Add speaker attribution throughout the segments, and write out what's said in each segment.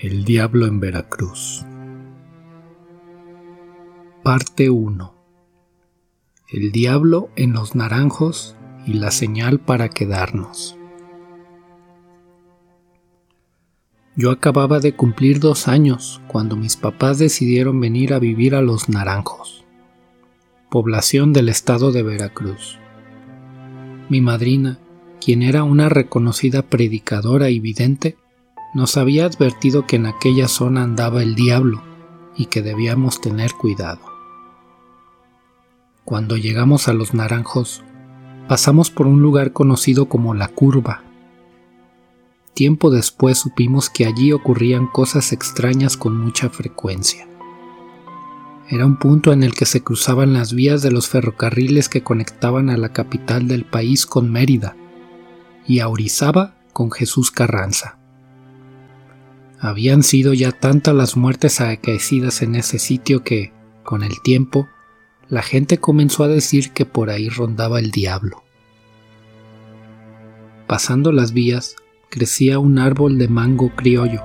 Speaker 1: El diablo en Veracruz. Parte 1. El diablo en los naranjos y la señal para quedarnos. Yo acababa de cumplir dos años cuando mis papás decidieron venir a vivir a Los Naranjos, población del estado de Veracruz. Mi madrina, quien era una reconocida predicadora y vidente, nos había advertido que en aquella zona andaba el diablo y que debíamos tener cuidado. Cuando llegamos a los naranjos, pasamos por un lugar conocido como la curva, Tiempo después supimos que allí ocurrían cosas extrañas con mucha frecuencia. Era un punto en el que se cruzaban las vías de los ferrocarriles que conectaban a la capital del país con Mérida y a Orizaba con Jesús Carranza. Habían sido ya tantas las muertes acaecidas en ese sitio que, con el tiempo, la gente comenzó a decir que por ahí rondaba el diablo. Pasando las vías, crecía un árbol de mango criollo.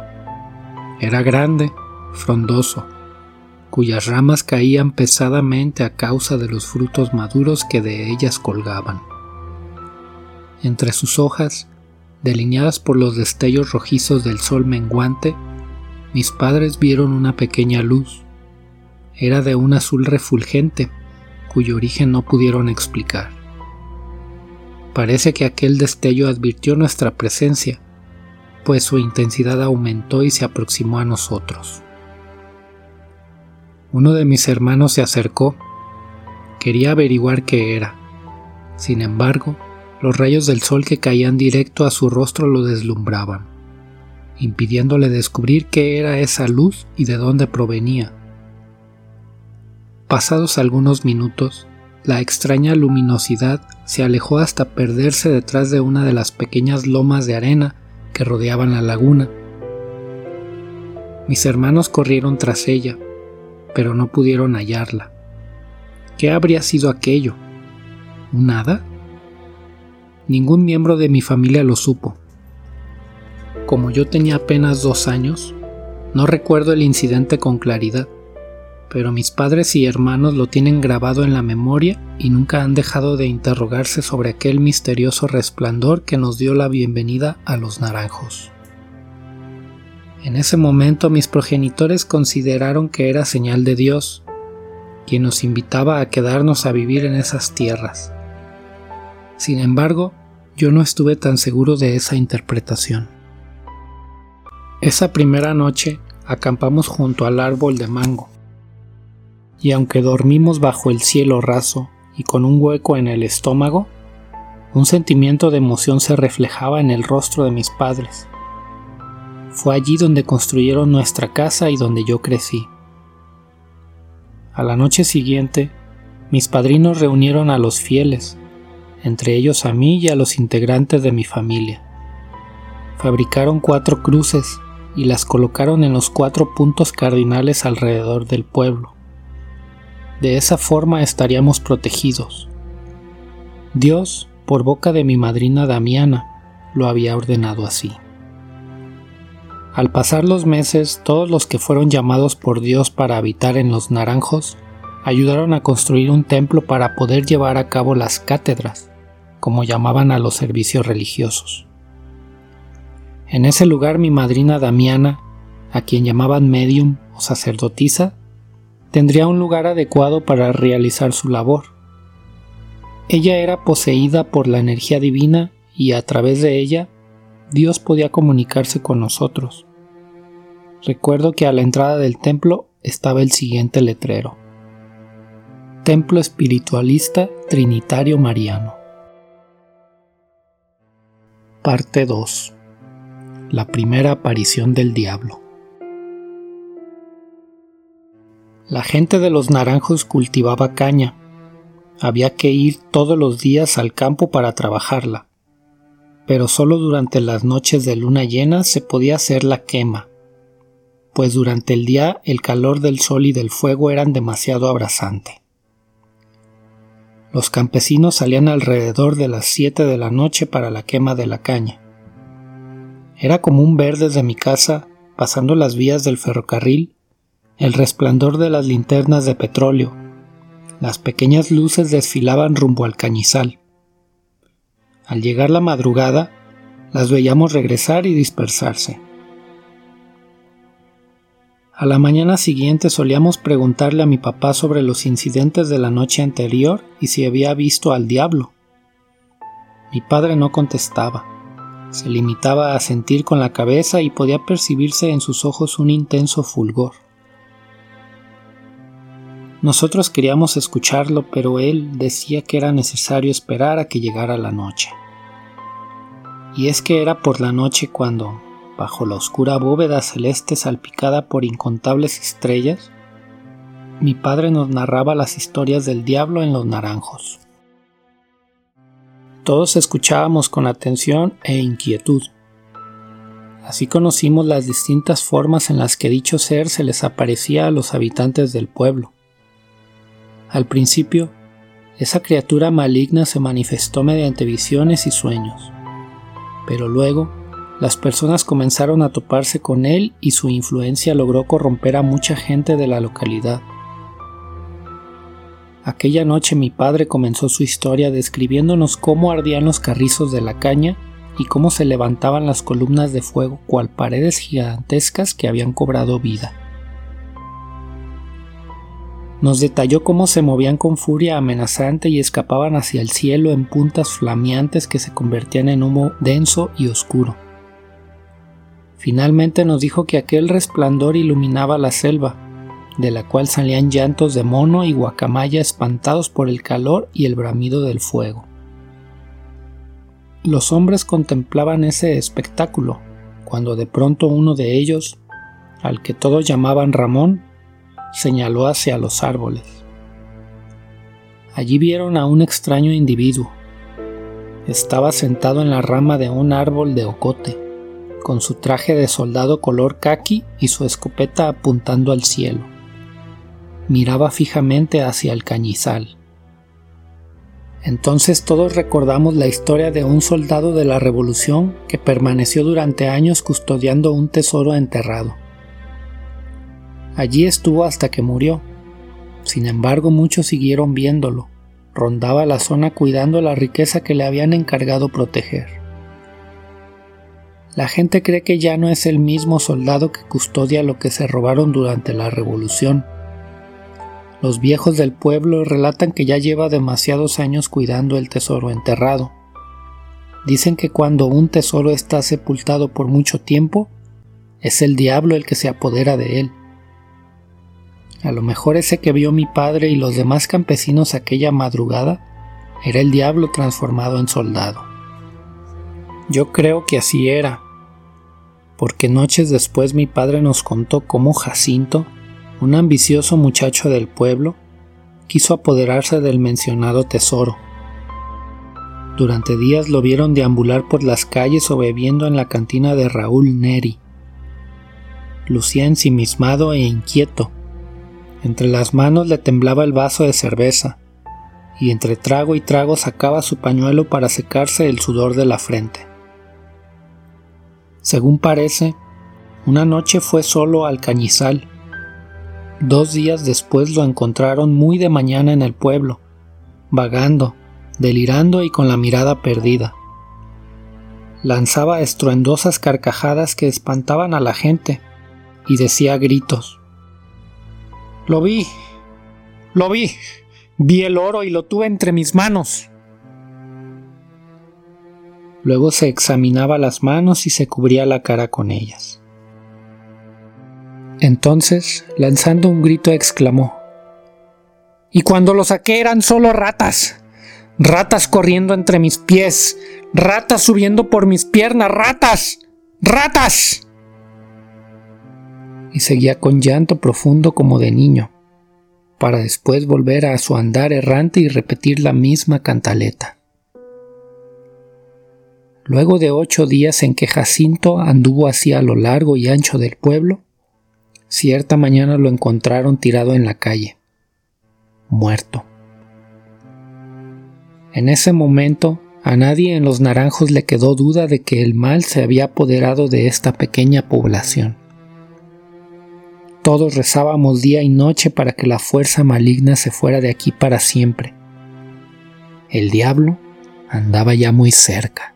Speaker 1: Era grande, frondoso, cuyas ramas caían pesadamente a causa de los frutos maduros que de ellas colgaban. Entre sus hojas, delineadas por los destellos rojizos del sol menguante, mis padres vieron una pequeña luz. Era de un azul refulgente, cuyo origen no pudieron explicar. Parece que aquel destello advirtió nuestra presencia, pues su intensidad aumentó y se aproximó a nosotros. Uno de mis hermanos se acercó. Quería averiguar qué era. Sin embargo, los rayos del sol que caían directo a su rostro lo deslumbraban, impidiéndole descubrir qué era esa luz y de dónde provenía. Pasados algunos minutos, la extraña luminosidad se alejó hasta perderse detrás de una de las pequeñas lomas de arena que rodeaban la laguna. Mis hermanos corrieron tras ella, pero no pudieron hallarla. ¿Qué habría sido aquello? ¿Un hada? Ningún miembro de mi familia lo supo. Como yo tenía apenas dos años, no recuerdo el incidente con claridad pero mis padres y hermanos lo tienen grabado en la memoria y nunca han dejado de interrogarse sobre aquel misterioso resplandor que nos dio la bienvenida a los naranjos. En ese momento mis progenitores consideraron que era señal de Dios, quien nos invitaba a quedarnos a vivir en esas tierras. Sin embargo, yo no estuve tan seguro de esa interpretación. Esa primera noche acampamos junto al árbol de mango y aunque dormimos bajo el cielo raso y con un hueco en el estómago, un sentimiento de emoción se reflejaba en el rostro de mis padres. Fue allí donde construyeron nuestra casa y donde yo crecí. A la noche siguiente, mis padrinos reunieron a los fieles, entre ellos a mí y a los integrantes de mi familia. Fabricaron cuatro cruces y las colocaron en los cuatro puntos cardinales alrededor del pueblo. De esa forma estaríamos protegidos. Dios, por boca de mi madrina Damiana, lo había ordenado así. Al pasar los meses, todos los que fueron llamados por Dios para habitar en los naranjos ayudaron a construir un templo para poder llevar a cabo las cátedras, como llamaban a los servicios religiosos. En ese lugar mi madrina Damiana, a quien llamaban medium o sacerdotisa, tendría un lugar adecuado para realizar su labor. Ella era poseída por la energía divina y a través de ella Dios podía comunicarse con nosotros. Recuerdo que a la entrada del templo estaba el siguiente letrero. Templo Espiritualista Trinitario Mariano. Parte 2. La primera aparición del diablo. La gente de los naranjos cultivaba caña. Había que ir todos los días al campo para trabajarla, pero solo durante las noches de luna llena se podía hacer la quema, pues durante el día el calor del sol y del fuego eran demasiado abrasante. Los campesinos salían alrededor de las 7 de la noche para la quema de la caña. Era común ver desde mi casa pasando las vías del ferrocarril, el resplandor de las linternas de petróleo, las pequeñas luces desfilaban rumbo al cañizal. Al llegar la madrugada, las veíamos regresar y dispersarse. A la mañana siguiente solíamos preguntarle a mi papá sobre los incidentes de la noche anterior y si había visto al diablo. Mi padre no contestaba. Se limitaba a sentir con la cabeza y podía percibirse en sus ojos un intenso fulgor. Nosotros queríamos escucharlo, pero él decía que era necesario esperar a que llegara la noche. Y es que era por la noche cuando, bajo la oscura bóveda celeste salpicada por incontables estrellas, mi padre nos narraba las historias del diablo en los naranjos. Todos escuchábamos con atención e inquietud. Así conocimos las distintas formas en las que dicho ser se les aparecía a los habitantes del pueblo. Al principio, esa criatura maligna se manifestó mediante visiones y sueños, pero luego las personas comenzaron a toparse con él y su influencia logró corromper a mucha gente de la localidad. Aquella noche mi padre comenzó su historia describiéndonos cómo ardían los carrizos de la caña y cómo se levantaban las columnas de fuego cual paredes gigantescas que habían cobrado vida. Nos detalló cómo se movían con furia amenazante y escapaban hacia el cielo en puntas flameantes que se convertían en humo denso y oscuro. Finalmente nos dijo que aquel resplandor iluminaba la selva, de la cual salían llantos de mono y guacamaya espantados por el calor y el bramido del fuego. Los hombres contemplaban ese espectáculo, cuando de pronto uno de ellos, al que todos llamaban Ramón, señaló hacia los árboles. Allí vieron a un extraño individuo. Estaba sentado en la rama de un árbol de ocote, con su traje de soldado color caqui y su escopeta apuntando al cielo. Miraba fijamente hacia el cañizal. Entonces todos recordamos la historia de un soldado de la Revolución que permaneció durante años custodiando un tesoro enterrado. Allí estuvo hasta que murió. Sin embargo, muchos siguieron viéndolo. Rondaba la zona cuidando la riqueza que le habían encargado proteger. La gente cree que ya no es el mismo soldado que custodia lo que se robaron durante la revolución. Los viejos del pueblo relatan que ya lleva demasiados años cuidando el tesoro enterrado. Dicen que cuando un tesoro está sepultado por mucho tiempo, es el diablo el que se apodera de él. A lo mejor ese que vio mi padre y los demás campesinos aquella madrugada era el diablo transformado en soldado. Yo creo que así era, porque noches después mi padre nos contó cómo Jacinto, un ambicioso muchacho del pueblo, quiso apoderarse del mencionado tesoro. Durante días lo vieron deambular por las calles o bebiendo en la cantina de Raúl Neri. Lucía ensimismado e inquieto, entre las manos le temblaba el vaso de cerveza, y entre trago y trago sacaba su pañuelo para secarse el sudor de la frente. Según parece, una noche fue solo al cañizal. Dos días después lo encontraron muy de mañana en el pueblo, vagando, delirando y con la mirada perdida. Lanzaba estruendosas carcajadas que espantaban a la gente y decía gritos. Lo vi, lo vi, vi el oro y lo tuve entre mis manos. Luego se examinaba las manos y se cubría la cara con ellas. Entonces, lanzando un grito, exclamó, Y cuando lo saqué eran solo ratas, ratas corriendo entre mis pies, ratas subiendo por mis piernas, ratas, ratas y seguía con llanto profundo como de niño, para después volver a su andar errante y repetir la misma cantaleta. Luego de ocho días en que Jacinto anduvo así a lo largo y ancho del pueblo, cierta mañana lo encontraron tirado en la calle, muerto. En ese momento a nadie en los naranjos le quedó duda de que el mal se había apoderado de esta pequeña población. Todos rezábamos día y noche para que la fuerza maligna se fuera de aquí para siempre. El diablo andaba ya muy cerca.